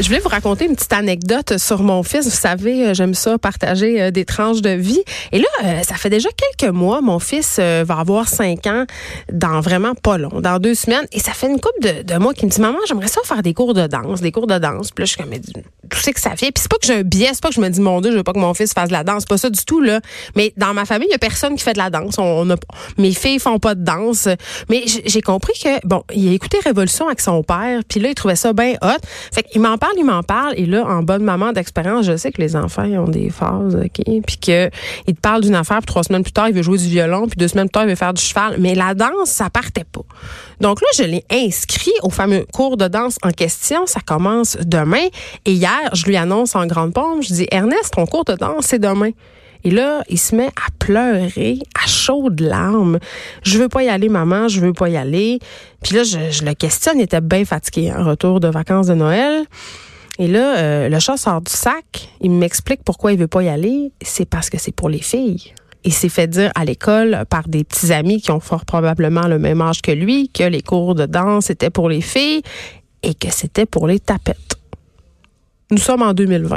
Je voulais vous raconter une petite anecdote sur mon fils. Vous savez, euh, j'aime ça, partager euh, des tranches de vie. Et là, euh, ça fait déjà quelques mois. Mon fils va avoir cinq ans dans vraiment pas long, dans deux semaines. Et ça fait une couple de, de mois qu'il me dit, maman, j'aimerais ça faire des cours de danse, des cours de danse. Puis là, je suis comme, sais que ça fait. Puis c'est pas que j'ai un biais, c'est pas que je me dis, mon Dieu, je veux pas que mon fils fasse de la danse. pas ça du tout, là. Mais dans ma famille, il y a personne qui fait de la danse. On, a, mes filles font pas de danse. Mais j'ai compris que, bon, il a écouté Révolution avec son père. Puis là, il trouvait ça bien hot. Fait qu'il m'en parle il m'en parle. Et là, en bonne maman d'expérience, je sais que les enfants ont des phases, OK? Puis qu'il te parle d'une affaire, puis trois semaines plus tard, il veut jouer du violon, puis deux semaines plus tard, il veut faire du cheval. Mais la danse, ça partait pas. Donc là, je l'ai inscrit au fameux cours de danse en question. Ça commence demain. Et hier, je lui annonce en grande pompe, je dis, Ernest, ton cours de danse, c'est demain. Et là, il se met à pleurer, à chaudes larmes. Je veux pas y aller, maman, je veux pas y aller. Puis là, je, le questionne, il était bien fatigué, un retour de vacances de Noël. Et là, euh, le chat sort du sac. Il m'explique pourquoi il veut pas y aller. C'est parce que c'est pour les filles. Il s'est fait dire à l'école par des petits amis qui ont fort probablement le même âge que lui que les cours de danse étaient pour les filles et que c'était pour les tapettes. Nous sommes en 2020.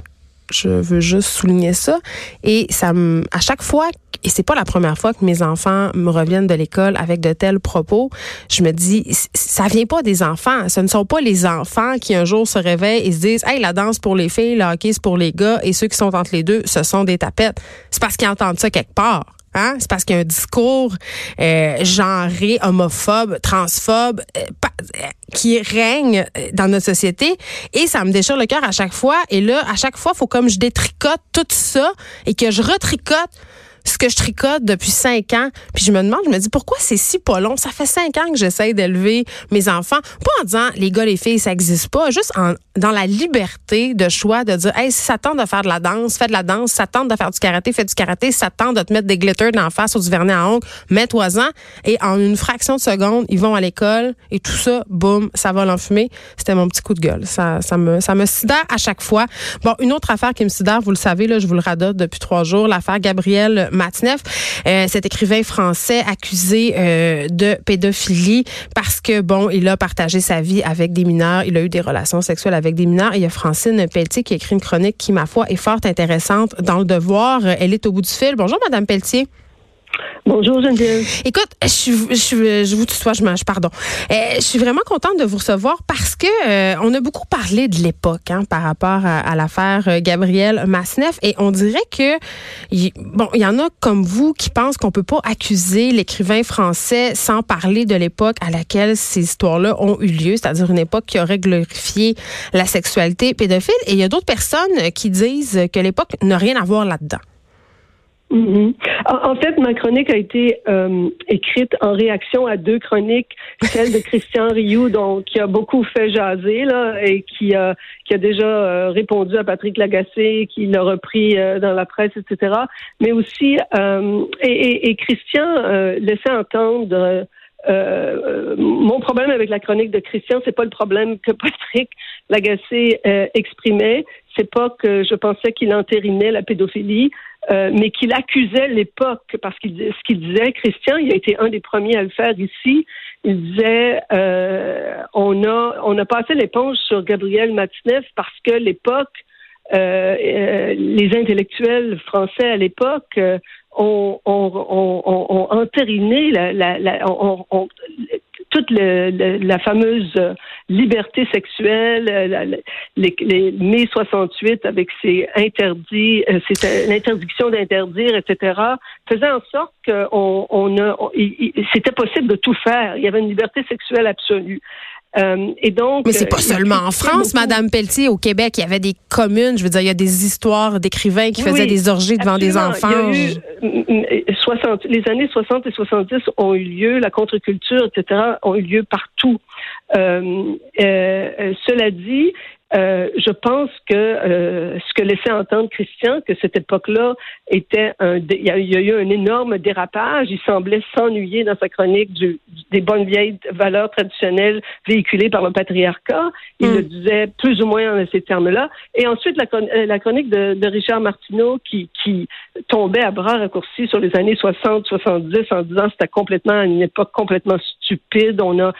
Je veux juste souligner ça. Et à chaque fois, et c'est pas la première fois que mes enfants me reviennent de l'école avec de tels propos, je me dis, ça vient pas des enfants. Ce ne sont pas les enfants qui un jour se réveillent et se disent, hey, la danse pour les filles, le hockey pour les gars, et ceux qui sont entre les deux, ce sont des tapettes. C'est parce qu'ils entendent ça quelque part. Hein? C'est parce qu'il y a un discours euh, genré, homophobe, transphobe euh, euh, qui règne dans notre société et ça me déchire le cœur à chaque fois. Et là, à chaque fois, il faut comme je détricote tout ça et que je retricote ce que je tricote depuis cinq ans. Puis je me demande, je me dis, pourquoi c'est si pas long? Ça fait cinq ans que j'essaie d'élever mes enfants. Pas en disant, les gars, les filles, ça n'existe pas. Juste dans la liberté de choix de dire, hey, si ça tente de faire de la danse, fais de la danse. Si ça tente de faire du karaté, fais du karaté. Si ça tente de te mettre des glitters dans la face ou du vernis à ongles, mets-toi-en. Et en une fraction de seconde, ils vont à l'école et tout ça, boum, ça va l'enfumer. C'était mon petit coup de gueule. Ça, ça me, ça me sidère à chaque fois. Bon, une autre affaire qui me sidère, vous le savez, là, je vous le radote depuis trois jours, l'affaire Gabrielle Matineff, euh, cet écrivain français accusé euh, de pédophilie parce que bon, il a partagé sa vie avec des mineurs, il a eu des relations sexuelles avec des mineurs. Il y a Francine Pelletier qui écrit une chronique qui, ma foi, est fort intéressante dans le devoir. Elle est au bout du fil. Bonjour, Madame Pelletier. Bonjour Geneviève. Écoute, je, je, je vous tutoie, je mange, pardon. Euh, je suis vraiment contente de vous recevoir parce que euh, on a beaucoup parlé de l'époque hein, par rapport à, l'affaire euh, Gabriel Masneff et on dirait que bon, il y en a comme vous qui pensent qu'on peut pas accuser l'écrivain français sans parler de l'époque à laquelle ces histoires-là ont eu lieu, c'est-à-dire une époque qui aurait glorifié la sexualité pédophile. Et il y a d'autres personnes qui disent que l'époque n'a rien à voir là-dedans. Mm-hmm. En fait, ma chronique a été euh, écrite en réaction à deux chroniques, celle de Christian Rioux, donc qui a beaucoup fait jaser là et qui a qui a déjà euh, répondu à Patrick Lagacé, qui l'a repris euh, dans la presse, etc. Mais aussi et, et, et, Christian laissait entendre. mon problème avec la chronique de Christian, c'est pas le problème que Patrick Lagacé exprimait, c'est pas que je pensais qu'il entérinait la pédophilie, euh, mais qu'il accusait l'époque, parce qu'il ce qu'il disait, Christian, il a été un des premiers à le faire ici. Il disait euh, on a on a passé l'éponge sur Gabriel Matineff parce que l'époque, euh, les intellectuels français à l'époque ont, ont, ont, entériné la, la, la toute la fameuse liberté sexuelle, euh, les, les, mai 68 avec ses interdits, euh, l'interdiction d'interdire, etc., faisait en sorte qu'on on a, c'était possible de tout faire. Il y avait une liberté sexuelle absolue. Euh, et donc, Mais c'est pas euh, seulement en France, Madame Pelletier. Au Québec, il y avait des communes. Je veux dire, il y a des histoires d'écrivains qui faisaient des orgies devant des enfants. Il y a 60, les années 60 et 70 ont eu lieu, la contre-culture, etc., ont eu lieu partout. Euh, euh, cela dit, euh, je pense que euh, ce que laissait entendre Christian, que cette époque-là était un, il y, a, eu un énorme dérapage. Il semblait s'ennuyer dans sa chronique du, des bonnes vieilles valeurs traditionnelles véhiculées par le patriarcat. Il le mm. disait plus ou moins en ces termes-là. Et ensuite, la, euh, la chronique de, de, Richard Martineau qui, qui tombait à bras raccourcis sur les années 60, 70 en disant c'était complètement une époque complètement stupide. On a,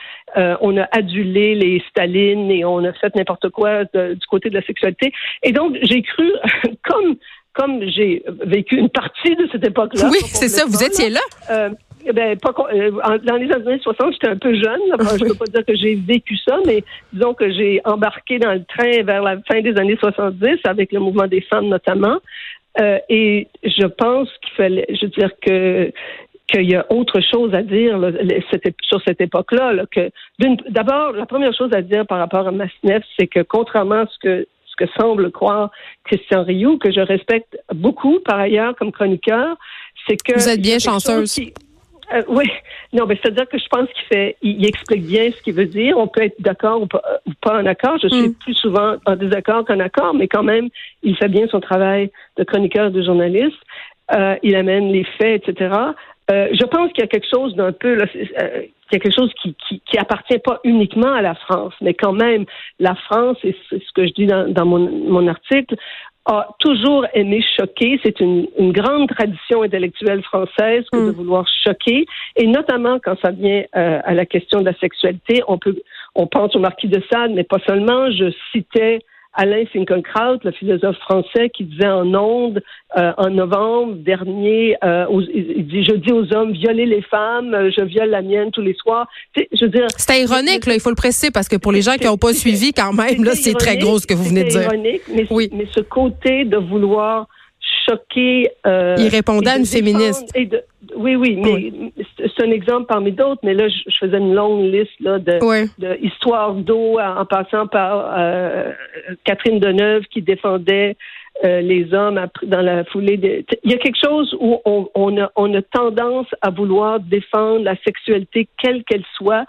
on a adulé les Staline et on a fait n'importe quoi du côté de la sexualité. Et donc, j'ai cru, comme comme j'ai vécu une partie de cette époque-là. Oui, c'est ça, vous étiez là? Euh, ben, pas, euh, dans les années 60, j'étais un peu jeune. je ne peux pas dire que j'ai vécu ça, mais disons que j'ai embarqué dans le train vers la fin des années 70 avec le mouvement des femmes notamment. Euh, et je pense qu'il fallait, je veux dire que qu'il y a autre chose à dire sur cette époque-là. que d'abord, la première chose à dire par rapport à Masneff, c'est que contrairement à ce que ce que semble croire Christian Rioux, que je respecte beaucoup par ailleurs comme chroniqueur, c'est que vous êtes bien chanceuse. Euh, oui, non, mais c'est-à-dire que je pense qu'il fait, il, explique bien ce qu'il veut dire. On peut être d'accord ou pas, en accord. Je suis hmm. plus souvent en désaccord qu'en accord, mais quand même, il fait bien son travail de chroniqueur, de journaliste. Euh, il amène les faits, etc. Euh, je pense qu'il y a quelque chose d'un peu, là, euh, il y a quelque chose qui, qui, qui, appartient pas uniquement à la France, mais quand même, la France, et c'est ce que je dis dans, dans mon, mon, article, a toujours aimé choquer. C'est une, une, grande tradition intellectuelle française que de mm. vouloir choquer, et notamment quand ça vient euh, à la question de la sexualité. On peut, on pense au marquis de Sade, mais pas seulement. Je citais Alain Finkielkraut, le philosophe français, qui disait en ondes euh, en novembre dernier, euh, il dit je dis aux hommes violez les femmes, euh, je viole la mienne tous les soirs. Je veux dire, c'était ironique là, il faut le presser parce que pour les gens qui n'ont pas suivi quand même là, c'est très gros ce que vous venez de dire. Ironique, mais, oui. mais ce côté de vouloir Euh, il répondait à une féministe. oui, oui, mais c'est un exemple parmi d'autres. Mais là, je, faisais une longue liste là, de, histoires d'eau en, passant par euh, Catherine Deneuve qui défendait euh, les hommes dans la foulée. Il y a quelque chose où on, on, a, on a tendance à vouloir défendre la sexualité quelle qu'elle soit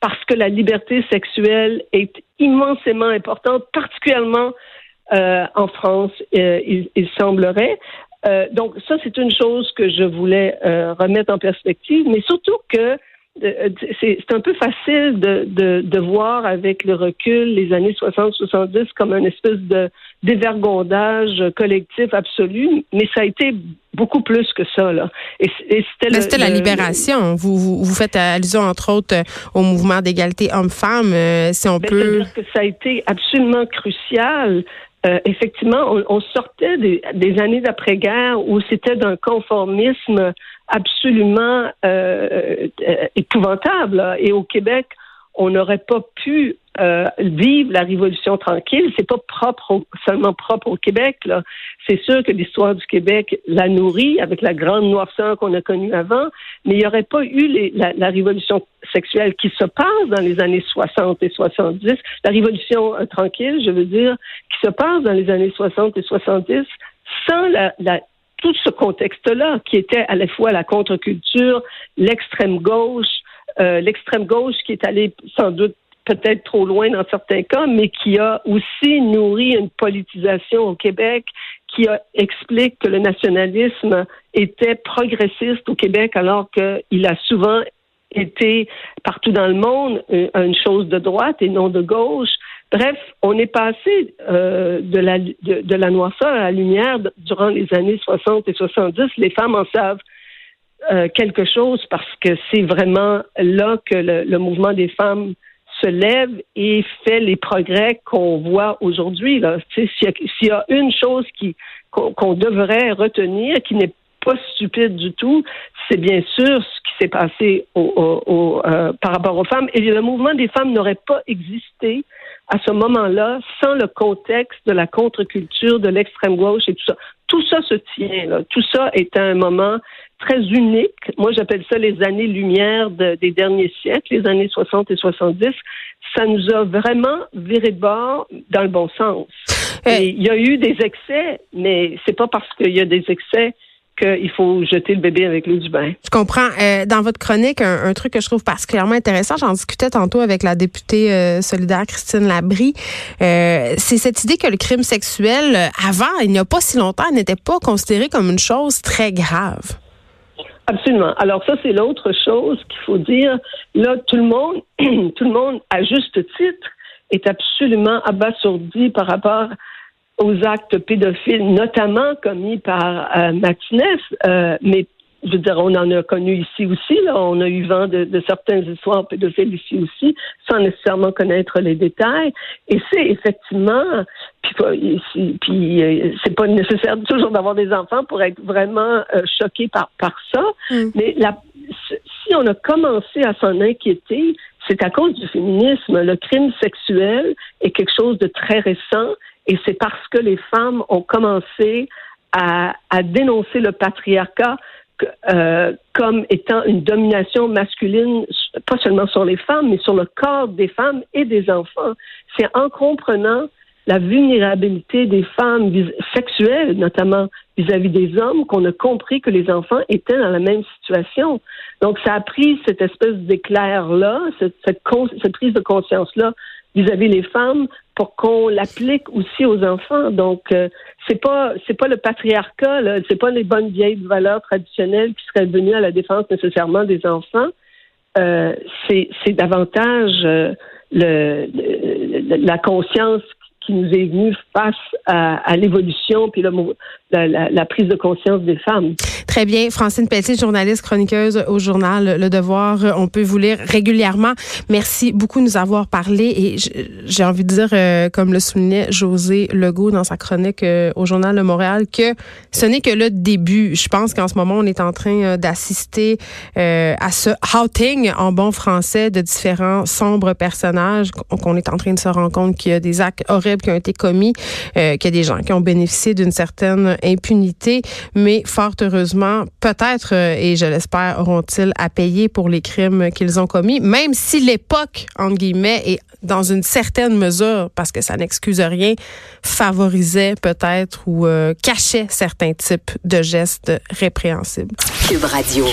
parce que la liberté sexuelle est immensément importante, particulièrement euh, en France, euh, il, il, semblerait. Euh, donc ça, c'est une chose que je voulais remettre en perspective, mais surtout que c'est un peu facile de, de, de, voir avec le recul les années 60-70 comme un espèce de dévergondage collectif absolu, mais ça a été beaucoup plus que ça. Là. Et, c'était la libération. Vous, vous, vous, faites allusion, entre autres, au mouvement d'égalité homme-femme, si on ben, peut... que ça a été absolument crucial euh, effectivement, on, sortait des, années d'après-guerre où c'était d'un conformisme absolument euh, euh, épouvantable. Et au Québec, on n'aurait pas pu euh, vivre la Révolution tranquille. C'est pas propre seulement propre au Québec. C'est sûr que l'histoire du Québec la nourrit avec la grande noirceur qu'on a connue avant, mais il n'y aurait pas eu les, la, la, Révolution sexuelle qui se passe dans les années 60 et 70. La Révolution euh, tranquille, je veux dire, qui se passe dans les années 60 et 70 sans la, la tout ce contexte-là, qui était à la fois la contre-culture, l'extrême gauche, euh, l'extrême gauche qui est allée sans doute peut-être trop loin dans certains cas, mais qui a aussi nourri une politisation au Québec qui a, explique que le nationalisme était progressiste au Québec alors qu'il a souvent été partout dans le monde euh, une chose de droite et non de gauche. Bref, on est passé euh, de, la, de, de, la noirceur à la lumière durant les années 60 et 70. Les femmes en savent euh, quelque chose parce que c'est vraiment là que le, mouvement des femmes se lève et fait les progrès qu'on voit aujourd'hui. S'il y, a une chose qu'on devrait retenir, qui n'est pas stupide du tout, c'est bien sûr ce qui s'est passé au, euh, par rapport aux femmes. Et le mouvement des femmes n'aurait pas existé à ce moment-là sans le contexte de la contre-culture, de l'extrême gauche et tout ça. Tout ça se tient. Tout ça est un moment très unique. Moi, j'appelle ça les années-lumière des derniers siècles, les années 60 et 70. Ça nous a vraiment viré de bord dans le bon sens. il y a eu des excès, mais c'est pas parce qu'il y a des excès qu'il faut jeter le bébé avec l'eau du bain. Je comprends. Euh, dans votre chronique, un, truc que je trouve particulièrement intéressant, j'en discutais tantôt avec la députée euh, solidaire Christine Labrie, euh, c'est cette idée que le crime sexuel, avant, il n'y a pas si longtemps, n'était pas considéré comme une chose très grave. Absolument. Alors ça, c'est l'autre chose qu'il faut dire. Là, tout le monde, tout le monde, à juste titre, est absolument abasourdi par rapport aux actes pédophiles, notamment commis par euh, euh, mais je veux dire, on en a connu ici aussi. Là. On a eu vent de, certaines histoires pédophiles ici aussi, sans nécessairement connaître les détails. Et c'est effectivement, puis, puis euh, c'est pas nécessaire toujours d'avoir des enfants pour être vraiment euh, choqué par par ça. Mm. Mais la, si on a commencé à s'en inquiéter, c'est à cause du féminisme. Le crime sexuel est quelque chose de très récent et c'est parce que les femmes ont commencé à, à dénoncer le patriarcat euh, comme étant une domination masculine, pas seulement sur les femmes, mais sur le corps des femmes et des enfants. C'est en comprenant la vulnérabilité des femmes sexuelles, notamment vis-à-vis des hommes, qu'on a compris que les enfants étaient dans la même situation. Donc, ça a pris cette espèce d'éclair-là, cette, prise de conscience-là vis-à-vis des femmes pour qu'on l'applique aussi aux enfants. Donc, euh, c'est pas c'est pas le patriarcat, c'est pas les bonnes vieilles valeurs traditionnelles qui seraient venues à la défense nécessairement des enfants. Euh, c'est davantage euh, le, la conscience qui nous est venue face à, l'évolution puis le, la, prise de conscience des femmes. Très bien. Francine Pelletier, journaliste chroniqueuse au journal Le Devoir. On peut vous lire régulièrement. Merci beaucoup de nous avoir parlé. Et j'ai envie de dire, euh, comme le soulignait José Legault dans sa chronique euh, au journal de Montréal, que ce n'est que le début. Je pense qu'en ce moment, on est en train euh, d'assister à ce outing en bon français de différents sombres personnages, qu'on est en train de se rendre compte qu'il y a des actes horribles qui ont été commis, qu'il y a des gens qui ont bénéficié d'une certaine impunité, mais fort heureusement, peut-être, euh, et je l'espère, auront-ils à payer pour les crimes qu'ils ont commis, même si l'époque, entre guillemets, est dans une certaine mesure, parce que ça n'excuse rien, favorisait peut-être ou euh, cachait certains types de gestes répréhensibles. Cube Radio.